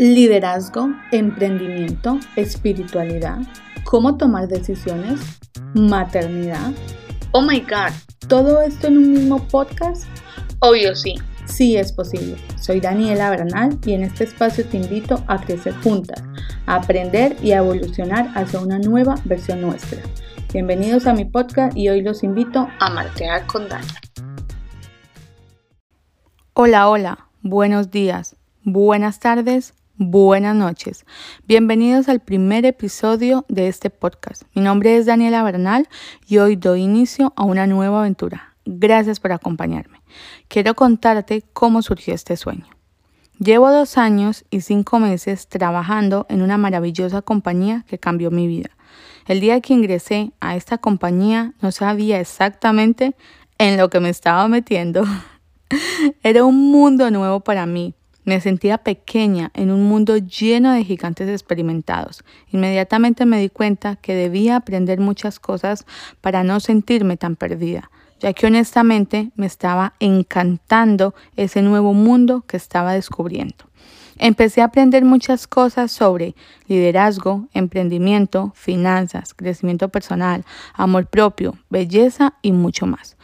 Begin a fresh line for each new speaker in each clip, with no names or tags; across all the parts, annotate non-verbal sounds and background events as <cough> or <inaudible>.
liderazgo, emprendimiento, espiritualidad, cómo tomar decisiones, maternidad.
Oh my god,
¿todo esto en un mismo podcast?
Obvio sí.
Sí es posible. Soy Daniela Bernal y en este espacio te invito a crecer juntas, a aprender y a evolucionar hacia una nueva versión nuestra. Bienvenidos a mi podcast y hoy los invito
a martear con Dani.
Hola, hola, buenos días, buenas tardes, Buenas noches. Bienvenidos al primer episodio de este podcast. Mi nombre es Daniela Bernal y hoy doy inicio a una nueva aventura. Gracias por acompañarme. Quiero contarte cómo surgió este sueño. Llevo dos años y cinco meses trabajando en una maravillosa compañía que cambió mi vida. El día que ingresé a esta compañía no sabía exactamente en lo que me estaba metiendo. <laughs> Era un mundo nuevo para mí me sentía pequeña en un mundo lleno de gigantes experimentados. Inmediatamente me di cuenta que debía aprender muchas cosas para no sentirme tan perdida, ya que honestamente me estaba encantando ese nuevo mundo que estaba descubriendo. Empecé a aprender muchas cosas sobre liderazgo, emprendimiento, finanzas, crecimiento personal, amor propio, belleza y mucho más.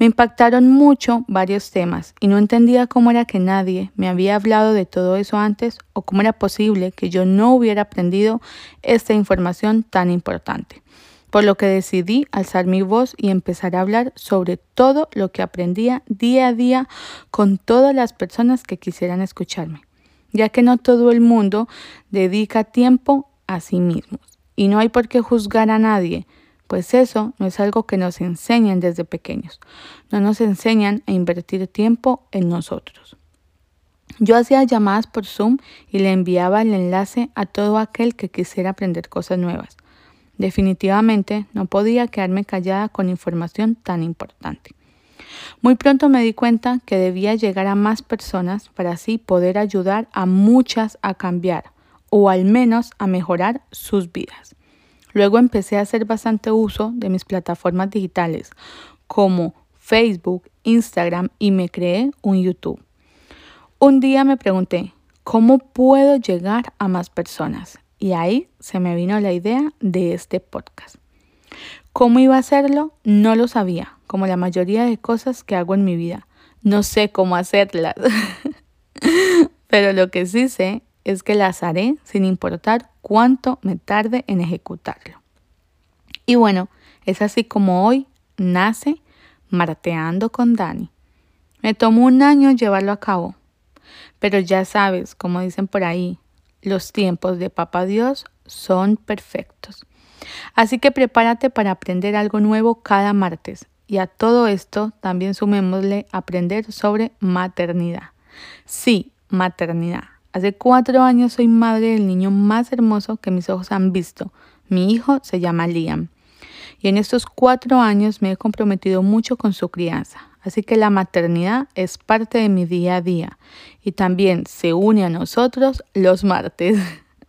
Me impactaron mucho varios temas y no entendía cómo era que nadie me había hablado de todo eso antes o cómo era posible que yo no hubiera aprendido esta información tan importante. Por lo que decidí alzar mi voz y empezar a hablar sobre todo lo que aprendía día a día con todas las personas que quisieran escucharme ya que no todo el mundo dedica tiempo a sí mismos. Y no hay por qué juzgar a nadie, pues eso no es algo que nos enseñan desde pequeños. No nos enseñan a invertir tiempo en nosotros. Yo hacía llamadas por Zoom y le enviaba el enlace a todo aquel que quisiera aprender cosas nuevas. Definitivamente no podía quedarme callada con información tan importante. Muy pronto me di cuenta que debía llegar a más personas para así poder ayudar a muchas a cambiar o al menos a mejorar sus vidas. Luego empecé a hacer bastante uso de mis plataformas digitales como Facebook, Instagram y me creé un YouTube. Un día me pregunté, ¿cómo puedo llegar a más personas? Y ahí se me vino la idea de este podcast. ¿Cómo iba a hacerlo? No lo sabía, como la mayoría de cosas que hago en mi vida. No sé cómo hacerlas, <laughs> pero lo que sí sé es que las haré sin importar cuánto me tarde en ejecutarlo. Y bueno, es así como hoy nace Marteando con Dani. Me tomó un año llevarlo a cabo, pero ya sabes, como dicen por ahí, los tiempos de Papá Dios son perfectos. Así que prepárate para aprender algo nuevo cada martes y a todo esto también sumémosle aprender sobre maternidad. Sí, maternidad. Hace cuatro años soy madre del niño más hermoso que mis ojos han visto. Mi hijo se llama Liam. Y en estos cuatro años me he comprometido mucho con su crianza. Así que la maternidad es parte de mi día a día. Y también se une a nosotros los martes.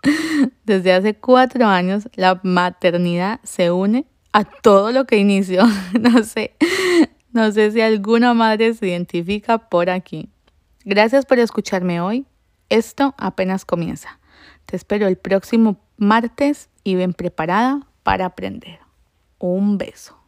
<laughs> Desde hace cuatro años la maternidad se une a todo lo que inicio. <laughs> No sé, no sé si alguna madre se identifica por aquí. Gracias por escucharme hoy. Esto apenas comienza. Te espero el próximo martes y ven preparada para aprender. Un beso.